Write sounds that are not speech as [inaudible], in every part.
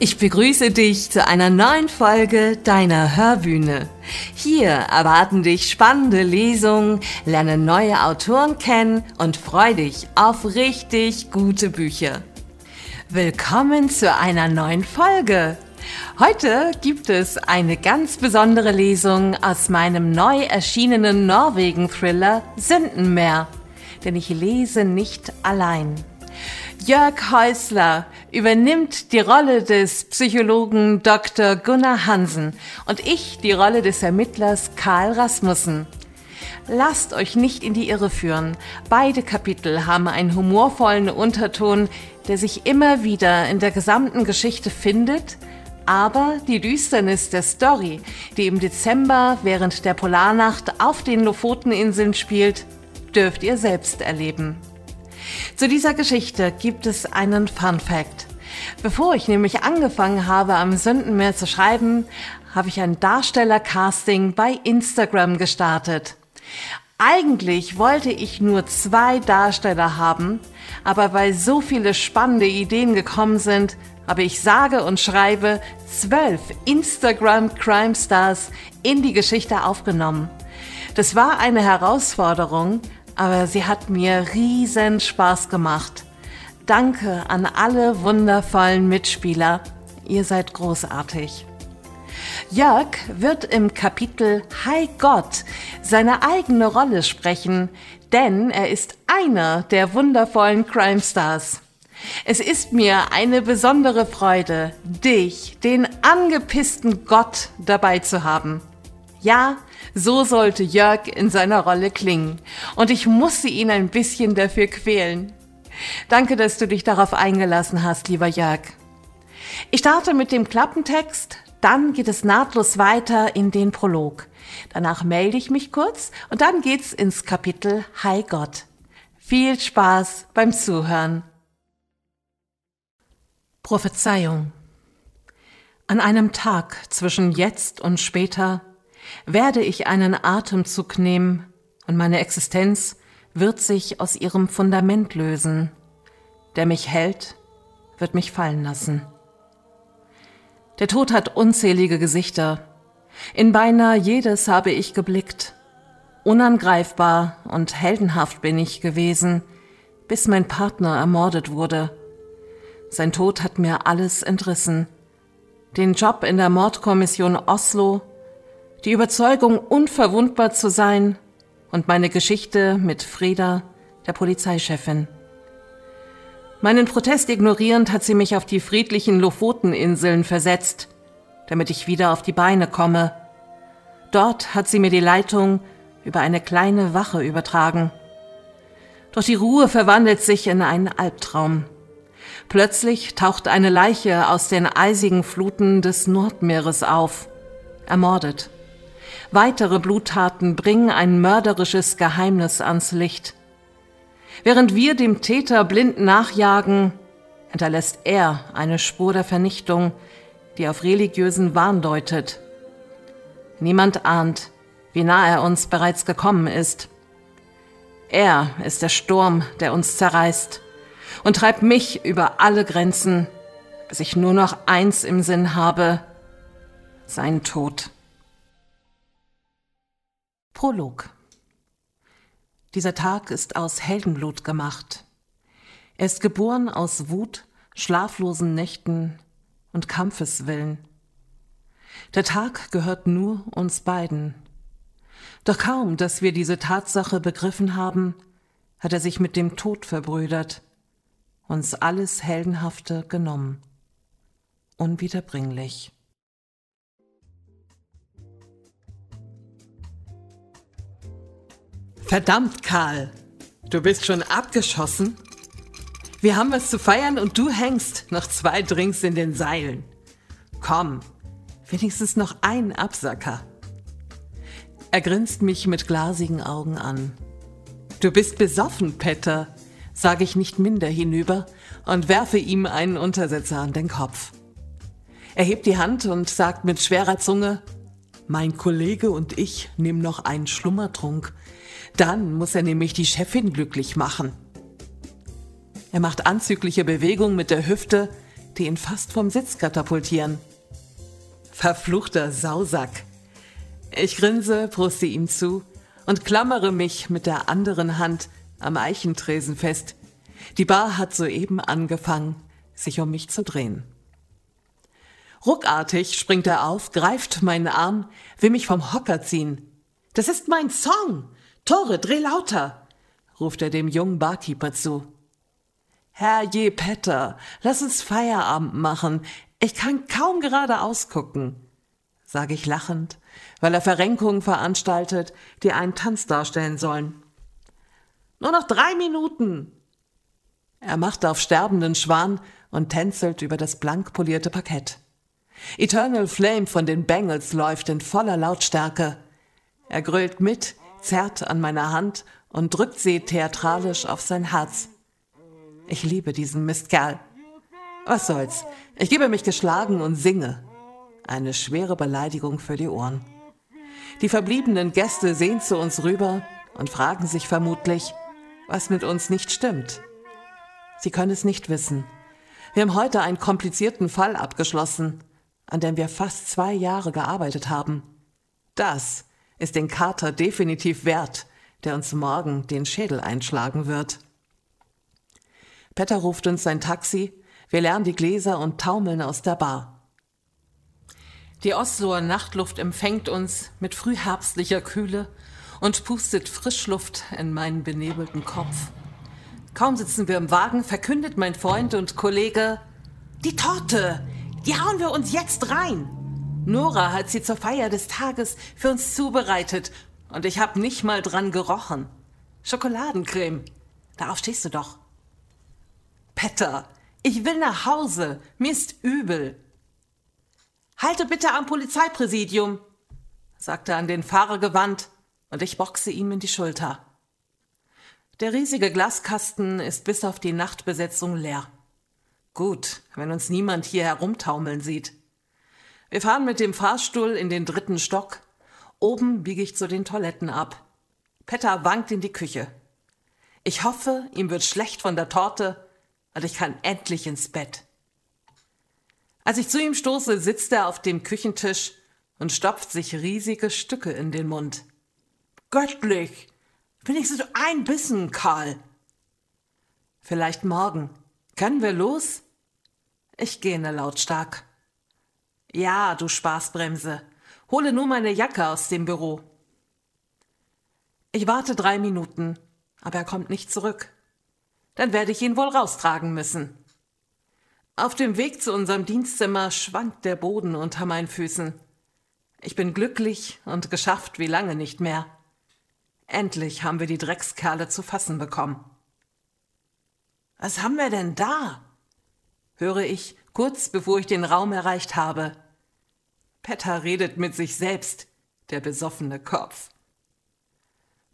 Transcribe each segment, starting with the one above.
Ich begrüße dich zu einer neuen Folge deiner Hörbühne. Hier erwarten dich spannende Lesungen, lerne neue Autoren kennen und freu dich auf richtig gute Bücher. Willkommen zu einer neuen Folge. Heute gibt es eine ganz besondere Lesung aus meinem neu erschienenen Norwegen-Thriller Sündenmeer. Denn ich lese nicht allein. Jörg Häusler übernimmt die Rolle des Psychologen Dr. Gunnar Hansen und ich die Rolle des Ermittlers Karl Rasmussen. Lasst euch nicht in die Irre führen. Beide Kapitel haben einen humorvollen Unterton, der sich immer wieder in der gesamten Geschichte findet, aber die Düsternis der Story, die im Dezember während der Polarnacht auf den Lofoteninseln spielt, dürft ihr selbst erleben. Zu dieser Geschichte gibt es einen Fun Fact. Bevor ich nämlich angefangen habe, am Sündenmeer zu schreiben, habe ich ein Darstellercasting bei Instagram gestartet. Eigentlich wollte ich nur zwei Darsteller haben, aber weil so viele spannende Ideen gekommen sind, habe ich sage und schreibe zwölf Instagram Crime Stars in die Geschichte aufgenommen. Das war eine Herausforderung, aber sie hat mir riesen Spaß gemacht. Danke an alle wundervollen Mitspieler. Ihr seid großartig. Jörg wird im Kapitel Hi Gott seine eigene Rolle sprechen, denn er ist einer der wundervollen Crime Stars. Es ist mir eine besondere Freude, dich, den angepissten Gott, dabei zu haben. Ja, so sollte Jörg in seiner Rolle klingen. Und ich musste ihn ein bisschen dafür quälen. Danke, dass du dich darauf eingelassen hast, lieber Jörg. Ich starte mit dem Klappentext, dann geht es nahtlos weiter in den Prolog. Danach melde ich mich kurz und dann geht's ins Kapitel Hi Gott. Viel Spaß beim Zuhören. Prophezeiung. An einem Tag zwischen jetzt und später werde ich einen Atemzug nehmen und meine Existenz wird sich aus ihrem Fundament lösen. Der mich hält, wird mich fallen lassen. Der Tod hat unzählige Gesichter. In beinahe jedes habe ich geblickt. Unangreifbar und heldenhaft bin ich gewesen, bis mein Partner ermordet wurde. Sein Tod hat mir alles entrissen. Den Job in der Mordkommission Oslo, die Überzeugung, unverwundbar zu sein und meine Geschichte mit Freda, der Polizeichefin. Meinen Protest ignorierend hat sie mich auf die friedlichen Lofoteninseln versetzt, damit ich wieder auf die Beine komme. Dort hat sie mir die Leitung über eine kleine Wache übertragen. Doch die Ruhe verwandelt sich in einen Albtraum. Plötzlich taucht eine Leiche aus den eisigen Fluten des Nordmeeres auf, ermordet. Weitere Bluttaten bringen ein mörderisches Geheimnis ans Licht. Während wir dem Täter blind nachjagen, hinterlässt er eine Spur der Vernichtung, die auf religiösen Wahn deutet. Niemand ahnt, wie nah er uns bereits gekommen ist. Er ist der Sturm, der uns zerreißt und treibt mich über alle Grenzen, bis ich nur noch eins im Sinn habe, sein Tod. Prolog Dieser Tag ist aus Heldenblut gemacht. Er ist geboren aus Wut, schlaflosen Nächten und Kampfeswillen. Der Tag gehört nur uns beiden. Doch kaum, dass wir diese Tatsache begriffen haben, hat er sich mit dem Tod verbrüdert, uns alles Heldenhafte genommen. Unwiederbringlich. Verdammt, Karl. Du bist schon abgeschossen? Wir haben was zu feiern und du hängst noch zwei Drinks in den Seilen. Komm, wenigstens noch ein Absacker. Er grinst mich mit glasigen Augen an. Du bist besoffen, Petter, sage ich nicht minder hinüber und werfe ihm einen Untersetzer an den Kopf. Er hebt die Hand und sagt mit schwerer Zunge, mein Kollege und ich nehmen noch einen Schlummertrunk dann muss er nämlich die Chefin glücklich machen. Er macht anzügliche Bewegungen mit der Hüfte, die ihn fast vom Sitz katapultieren. Verfluchter Sausack. Ich grinse, pruste ihm zu und klammere mich mit der anderen Hand am Eichentresen fest. Die Bar hat soeben angefangen, sich um mich zu drehen. Ruckartig springt er auf, greift meinen Arm, will mich vom Hocker ziehen. Das ist mein Song! Tore, dreh lauter! ruft er dem jungen Barkeeper zu. Herr je Petter, lass uns Feierabend machen. Ich kann kaum gerade ausgucken, sage ich lachend, weil er Verrenkungen veranstaltet, die einen Tanz darstellen sollen. Nur noch drei Minuten. Er macht auf sterbenden Schwan und tänzelt über das blank polierte Parkett. Eternal Flame von den Bengals läuft in voller Lautstärke. Er grölt mit, zerrt an meiner Hand und drückt sie theatralisch auf sein Herz. Ich liebe diesen Mistkerl. Was soll's? Ich gebe mich geschlagen und singe. Eine schwere Beleidigung für die Ohren. Die verbliebenen Gäste sehen zu uns rüber und fragen sich vermutlich, was mit uns nicht stimmt. Sie können es nicht wissen. Wir haben heute einen komplizierten Fall abgeschlossen an dem wir fast zwei Jahre gearbeitet haben. Das ist den Kater definitiv wert, der uns morgen den Schädel einschlagen wird. Petter ruft uns sein Taxi, wir lernen die Gläser und taumeln aus der Bar. Die Osloer Nachtluft empfängt uns mit frühherbstlicher Kühle und pustet Frischluft in meinen benebelten Kopf. Kaum sitzen wir im Wagen, verkündet mein Freund und Kollege, die Torte, die hauen wir uns jetzt rein. Nora hat sie zur Feier des Tages für uns zubereitet und ich hab nicht mal dran gerochen. Schokoladencreme. Darauf stehst du doch. Petter, ich will nach Hause. Mir ist übel. Halte bitte am Polizeipräsidium, sagte er an den Fahrer gewandt, und ich boxe ihm in die Schulter. Der riesige Glaskasten ist bis auf die Nachtbesetzung leer. Gut, wenn uns niemand hier herumtaumeln sieht. Wir fahren mit dem Fahrstuhl in den dritten Stock. Oben biege ich zu den Toiletten ab. Petter wankt in die Küche. Ich hoffe, ihm wird schlecht von der Torte und ich kann endlich ins Bett. Als ich zu ihm stoße, sitzt er auf dem Küchentisch und stopft sich riesige Stücke in den Mund. Göttlich! Wenigstens ein Bissen, Karl. Vielleicht morgen. Können wir los? Ich gähne lautstark. Ja, du Spaßbremse. Hole nur meine Jacke aus dem Büro. Ich warte drei Minuten, aber er kommt nicht zurück. Dann werde ich ihn wohl raustragen müssen. Auf dem Weg zu unserem Dienstzimmer schwankt der Boden unter meinen Füßen. Ich bin glücklich und geschafft wie lange nicht mehr. Endlich haben wir die Dreckskerle zu fassen bekommen. Was haben wir denn da? höre ich, kurz bevor ich den Raum erreicht habe. Petter redet mit sich selbst, der besoffene Kopf.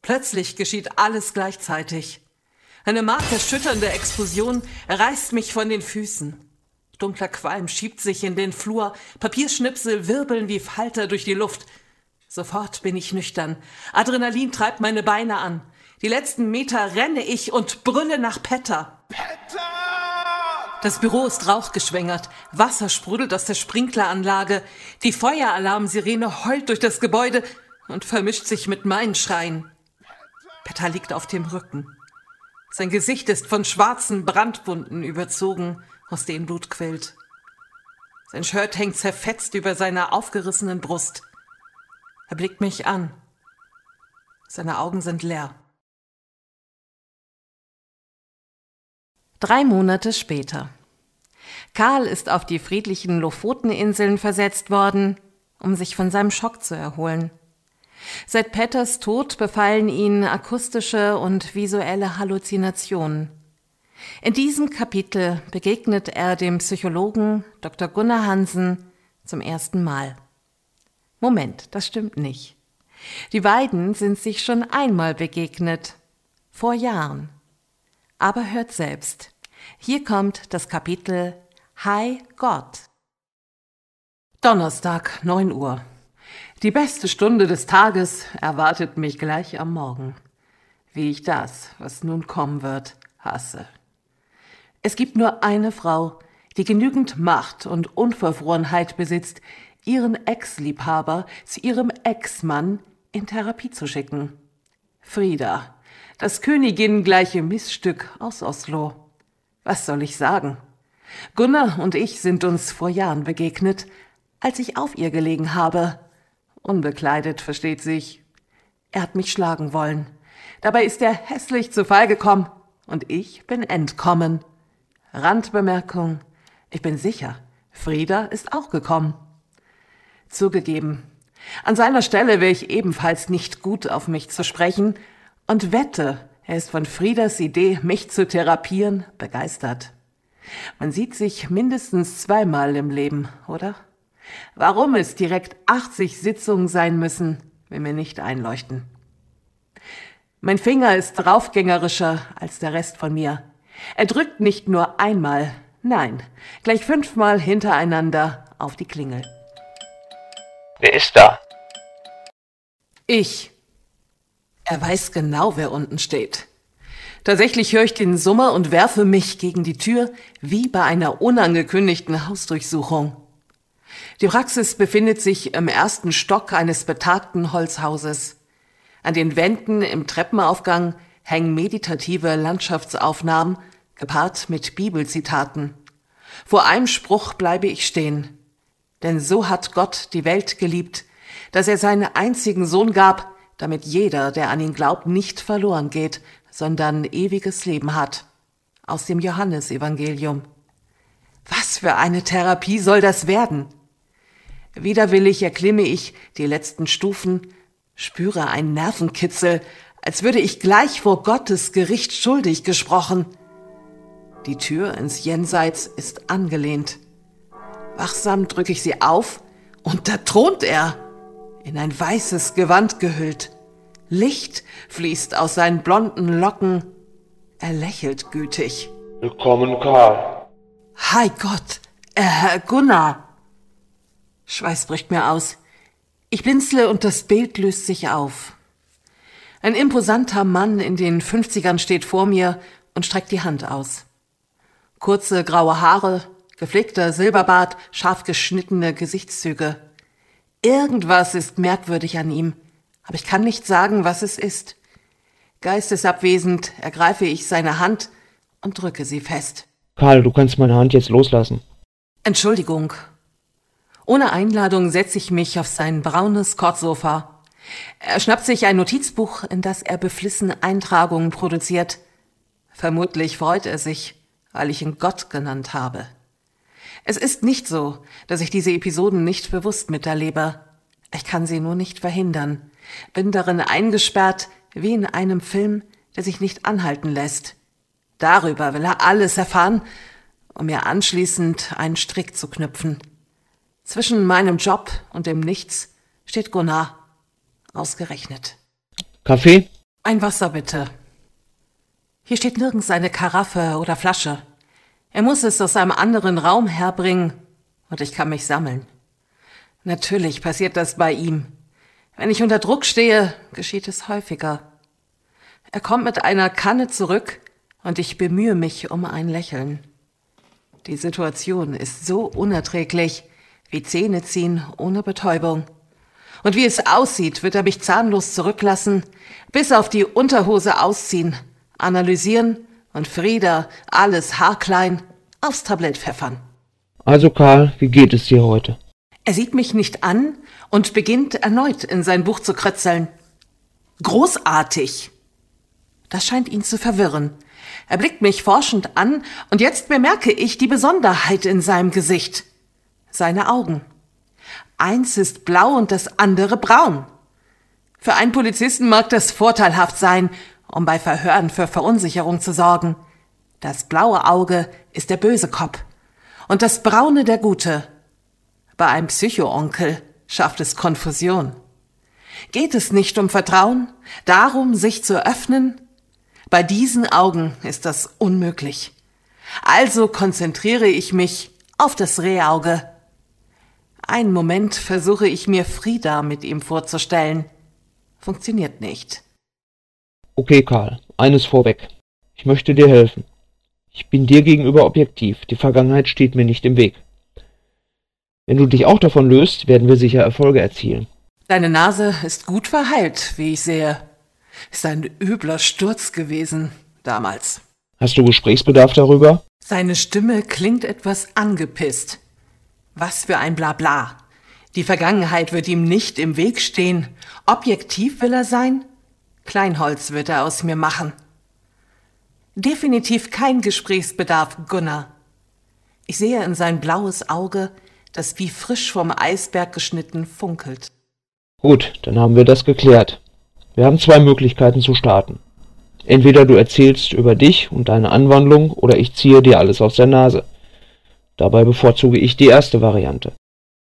Plötzlich geschieht alles gleichzeitig. Eine markerschütternde Explosion reißt mich von den Füßen. Dunkler Qualm schiebt sich in den Flur, Papierschnipsel wirbeln wie Falter durch die Luft. Sofort bin ich nüchtern. Adrenalin treibt meine Beine an. Die letzten Meter renne ich und brülle nach Petter. Petter! Das Büro ist rauchgeschwängert. Wasser sprudelt aus der Sprinkleranlage. Die Feueralarmsirene heult durch das Gebäude und vermischt sich mit meinen Schreien. Petter liegt auf dem Rücken. Sein Gesicht ist von schwarzen Brandwunden überzogen, aus denen Blut quillt. Sein Shirt hängt zerfetzt über seiner aufgerissenen Brust. Er blickt mich an. Seine Augen sind leer. Drei Monate später. Karl ist auf die friedlichen Lofoteninseln versetzt worden, um sich von seinem Schock zu erholen. Seit Petters Tod befallen ihn akustische und visuelle Halluzinationen. In diesem Kapitel begegnet er dem Psychologen Dr. Gunnar Hansen zum ersten Mal. Moment, das stimmt nicht. Die beiden sind sich schon einmal begegnet, vor Jahren. Aber hört selbst. Hier kommt das Kapitel Hi Gott. Donnerstag, 9 Uhr. Die beste Stunde des Tages erwartet mich gleich am Morgen. Wie ich das, was nun kommen wird, hasse. Es gibt nur eine Frau, die genügend Macht und Unverfrorenheit besitzt, ihren Ex-Liebhaber zu ihrem Ex-Mann in Therapie zu schicken. Frieda, das Königin-gleiche Missstück aus Oslo. Was soll ich sagen? Gunnar und ich sind uns vor Jahren begegnet, als ich auf ihr gelegen habe. Unbekleidet, versteht sich. Er hat mich schlagen wollen. Dabei ist er hässlich zu Fall gekommen und ich bin entkommen. Randbemerkung. Ich bin sicher, Frieda ist auch gekommen. Zugegeben, an seiner Stelle wäre ich ebenfalls nicht gut auf mich zu sprechen und wette, er ist von Friedas Idee, mich zu therapieren, begeistert. Man sieht sich mindestens zweimal im Leben, oder? Warum es direkt 80 Sitzungen sein müssen, will mir nicht einleuchten. Mein Finger ist draufgängerischer als der Rest von mir. Er drückt nicht nur einmal, nein, gleich fünfmal hintereinander auf die Klingel. Wer ist da? Ich. Er weiß genau, wer unten steht. Tatsächlich höre ich den Summer und werfe mich gegen die Tür, wie bei einer unangekündigten Hausdurchsuchung. Die Praxis befindet sich im ersten Stock eines betagten Holzhauses. An den Wänden im Treppenaufgang hängen meditative Landschaftsaufnahmen, gepaart mit Bibelzitaten. Vor einem Spruch bleibe ich stehen. Denn so hat Gott die Welt geliebt, dass er seinen einzigen Sohn gab, damit jeder, der an ihn glaubt, nicht verloren geht, sondern ewiges Leben hat. Aus dem Johannesevangelium. Was für eine Therapie soll das werden? Widerwillig erklimme ich die letzten Stufen, spüre einen Nervenkitzel, als würde ich gleich vor Gottes Gericht schuldig gesprochen. Die Tür ins Jenseits ist angelehnt. Wachsam drücke ich sie auf, und da thront er, in ein weißes Gewand gehüllt. Licht fließt aus seinen blonden Locken. Er lächelt gütig. Willkommen, Karl. Hi Gott, äh, Herr Gunnar. Schweiß bricht mir aus. Ich blinzle und das Bild löst sich auf. Ein imposanter Mann in den 50ern steht vor mir und streckt die Hand aus. Kurze graue Haare, gepflegter Silberbart, scharf geschnittene Gesichtszüge. Irgendwas ist merkwürdig an ihm aber ich kann nicht sagen, was es ist. Geistesabwesend ergreife ich seine Hand und drücke sie fest. Karl, du kannst meine Hand jetzt loslassen. Entschuldigung. Ohne Einladung setze ich mich auf sein braunes Kortsofa. Er schnappt sich ein Notizbuch, in das er beflissen Eintragungen produziert. Vermutlich freut er sich, weil ich ihn Gott genannt habe. Es ist nicht so, dass ich diese Episoden nicht bewusst miterlebe. Ich kann sie nur nicht verhindern bin darin eingesperrt wie in einem Film, der sich nicht anhalten lässt. Darüber will er alles erfahren, um mir anschließend einen Strick zu knüpfen. Zwischen meinem Job und dem Nichts steht Gunnar. Ausgerechnet. Kaffee? Ein Wasser bitte. Hier steht nirgends eine Karaffe oder Flasche. Er muss es aus einem anderen Raum herbringen und ich kann mich sammeln. Natürlich passiert das bei ihm. Wenn ich unter Druck stehe, geschieht es häufiger. Er kommt mit einer Kanne zurück und ich bemühe mich um ein Lächeln. Die Situation ist so unerträglich wie Zähne ziehen ohne Betäubung. Und wie es aussieht, wird er mich zahnlos zurücklassen, bis auf die Unterhose ausziehen, analysieren und Frieda alles haarklein aufs Tablett pfeffern. Also Karl, wie geht es dir heute? Er sieht mich nicht an und beginnt erneut in sein Buch zu kritzeln. Großartig! Das scheint ihn zu verwirren. Er blickt mich forschend an, und jetzt bemerke ich die Besonderheit in seinem Gesicht. Seine Augen. Eins ist blau und das andere braun. Für einen Polizisten mag das vorteilhaft sein, um bei Verhören für Verunsicherung zu sorgen. Das blaue Auge ist der böse Kopf und das braune der Gute. Bei einem Psychoonkel schafft es Konfusion. Geht es nicht um Vertrauen, darum, sich zu öffnen? Bei diesen Augen ist das unmöglich. Also konzentriere ich mich auf das Rehauge. Einen Moment versuche ich mir Frieda mit ihm vorzustellen. Funktioniert nicht. Okay, Karl, eines vorweg. Ich möchte dir helfen. Ich bin dir gegenüber objektiv. Die Vergangenheit steht mir nicht im Weg. Wenn du dich auch davon löst, werden wir sicher Erfolge erzielen. Deine Nase ist gut verheilt, wie ich sehe. Ist ein übler Sturz gewesen damals. Hast du Gesprächsbedarf darüber? Seine Stimme klingt etwas angepisst. Was für ein Blabla. Die Vergangenheit wird ihm nicht im Weg stehen. Objektiv will er sein? Kleinholz wird er aus mir machen. Definitiv kein Gesprächsbedarf, Gunnar. Ich sehe in sein blaues Auge, das wie frisch vom Eisberg geschnitten funkelt. Gut, dann haben wir das geklärt. Wir haben zwei Möglichkeiten zu starten. Entweder du erzählst über dich und deine Anwandlung oder ich ziehe dir alles aus der Nase. Dabei bevorzuge ich die erste Variante.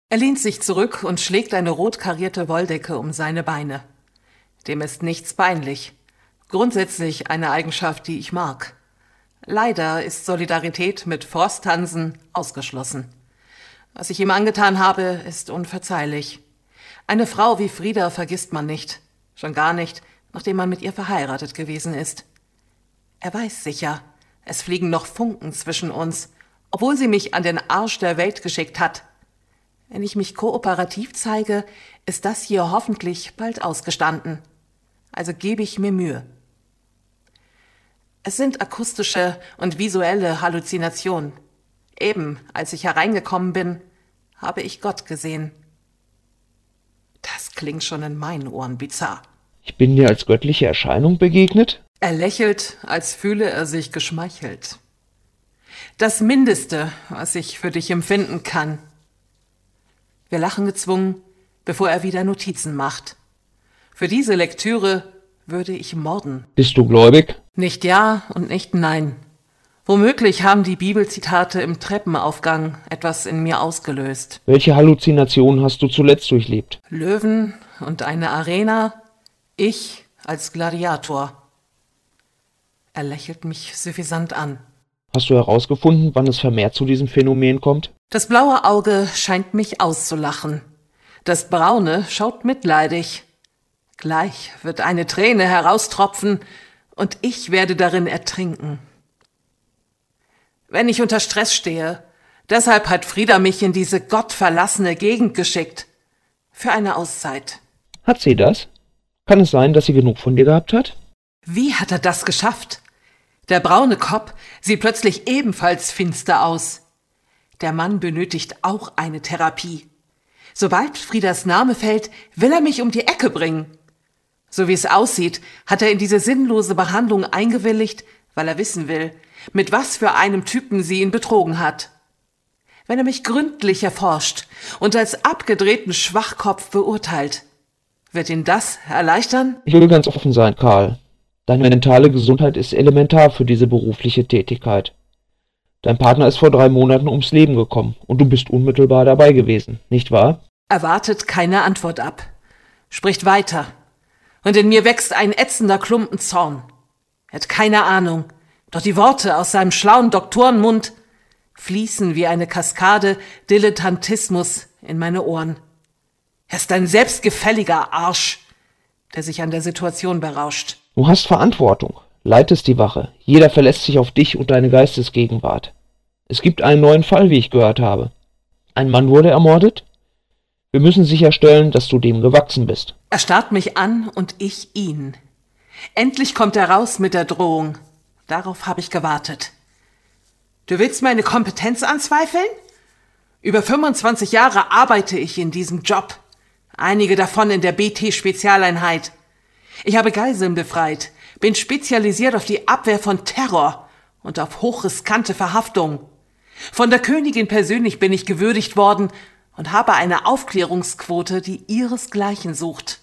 Er lehnt sich zurück und schlägt eine rot karierte Wolldecke um seine Beine. Dem ist nichts peinlich. Grundsätzlich eine Eigenschaft, die ich mag. Leider ist Solidarität mit Forsthansen ausgeschlossen. Was ich ihm angetan habe, ist unverzeihlich. Eine Frau wie Frieda vergisst man nicht. Schon gar nicht, nachdem man mit ihr verheiratet gewesen ist. Er weiß sicher, es fliegen noch Funken zwischen uns, obwohl sie mich an den Arsch der Welt geschickt hat. Wenn ich mich kooperativ zeige, ist das hier hoffentlich bald ausgestanden. Also gebe ich mir Mühe. Es sind akustische und visuelle Halluzinationen. Eben, als ich hereingekommen bin, habe ich Gott gesehen. Das klingt schon in meinen Ohren bizarr. Ich bin dir als göttliche Erscheinung begegnet? Er lächelt, als fühle er sich geschmeichelt. Das Mindeste, was ich für dich empfinden kann. Wir lachen gezwungen, bevor er wieder Notizen macht. Für diese Lektüre würde ich morden. Bist du gläubig? Nicht ja und nicht nein. Womöglich haben die Bibelzitate im Treppenaufgang etwas in mir ausgelöst. Welche Halluzinationen hast du zuletzt durchlebt? Löwen und eine Arena, ich als Gladiator. Er lächelt mich suffisant an. Hast du herausgefunden, wann es vermehrt zu diesem Phänomen kommt? Das blaue Auge scheint mich auszulachen. Das braune schaut mitleidig. Gleich wird eine Träne heraustropfen und ich werde darin ertrinken. Wenn ich unter Stress stehe, deshalb hat Frieda mich in diese gottverlassene Gegend geschickt. Für eine Auszeit. Hat sie das? Kann es sein, dass sie genug von dir gehabt hat? Wie hat er das geschafft? Der braune Kopf sieht plötzlich ebenfalls finster aus. Der Mann benötigt auch eine Therapie. Sobald Friedas Name fällt, will er mich um die Ecke bringen. So wie es aussieht, hat er in diese sinnlose Behandlung eingewilligt, weil er wissen will, mit was für einem Typen sie ihn betrogen hat. Wenn er mich gründlich erforscht und als abgedrehten Schwachkopf beurteilt, wird ihn das erleichtern? Ich will ganz offen sein, Karl. Deine mentale Gesundheit ist elementar für diese berufliche Tätigkeit. Dein Partner ist vor drei Monaten ums Leben gekommen und du bist unmittelbar dabei gewesen, nicht wahr? Erwartet keine Antwort ab. Spricht weiter. Und in mir wächst ein ätzender Klumpen Zorn. Er hat keine Ahnung, doch die Worte aus seinem schlauen Doktorenmund fließen wie eine Kaskade Dilettantismus in meine Ohren. Er ist ein selbstgefälliger Arsch, der sich an der Situation berauscht. Du hast Verantwortung, leitest die Wache. Jeder verlässt sich auf dich und deine Geistesgegenwart. Es gibt einen neuen Fall, wie ich gehört habe. Ein Mann wurde ermordet? Wir müssen sicherstellen, dass du dem gewachsen bist. Er starrt mich an und ich ihn. Endlich kommt er raus mit der Drohung. Darauf habe ich gewartet. Du willst meine Kompetenz anzweifeln? Über 25 Jahre arbeite ich in diesem Job einige davon in der BT-Spezialeinheit. Ich habe Geiseln befreit, bin spezialisiert auf die Abwehr von Terror und auf hochriskante Verhaftungen. Von der Königin persönlich bin ich gewürdigt worden und habe eine Aufklärungsquote, die ihresgleichen sucht.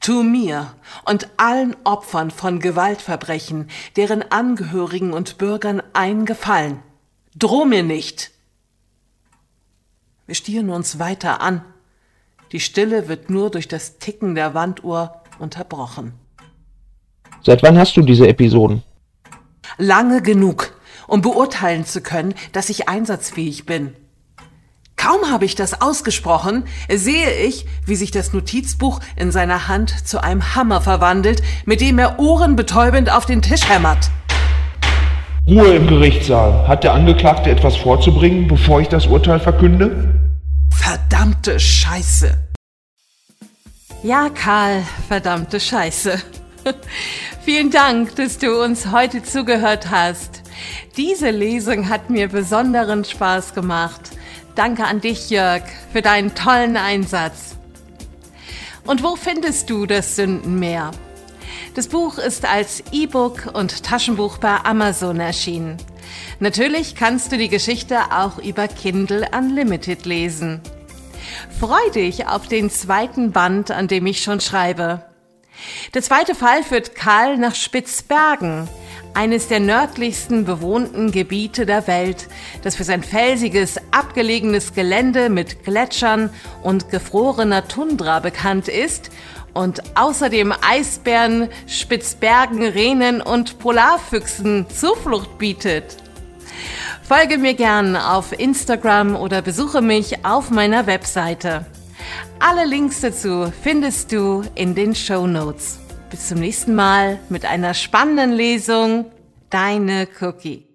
Tu mir und allen Opfern von Gewaltverbrechen, deren Angehörigen und Bürgern einen Gefallen. Droh mir nicht. Wir stieren uns weiter an. Die Stille wird nur durch das Ticken der Wanduhr unterbrochen. Seit wann hast du diese Episoden? Lange genug, um beurteilen zu können, dass ich einsatzfähig bin. Kaum habe ich das ausgesprochen, sehe ich, wie sich das Notizbuch in seiner Hand zu einem Hammer verwandelt, mit dem er ohrenbetäubend auf den Tisch hämmert. Ruhe im Gerichtssaal. Hat der Angeklagte etwas vorzubringen, bevor ich das Urteil verkünde? Verdammte Scheiße. Ja, Karl, verdammte Scheiße. [laughs] Vielen Dank, dass du uns heute zugehört hast. Diese Lesung hat mir besonderen Spaß gemacht. Danke an dich, Jörg, für deinen tollen Einsatz. Und wo findest du das Sündenmeer? Das Buch ist als E-Book und Taschenbuch bei Amazon erschienen. Natürlich kannst du die Geschichte auch über Kindle Unlimited lesen. Freu dich auf den zweiten Band, an dem ich schon schreibe. Der zweite Fall führt Karl nach Spitzbergen, eines der nördlichsten bewohnten Gebiete der Welt, das für sein felsiges, abgelegenes Gelände mit Gletschern und gefrorener Tundra bekannt ist und außerdem Eisbären, Spitzbergen, Renen und Polarfüchsen Zuflucht bietet. Folge mir gern auf Instagram oder besuche mich auf meiner Webseite. Alle Links dazu findest du in den Show Notes. Bis zum nächsten Mal mit einer spannenden Lesung. Deine Cookie.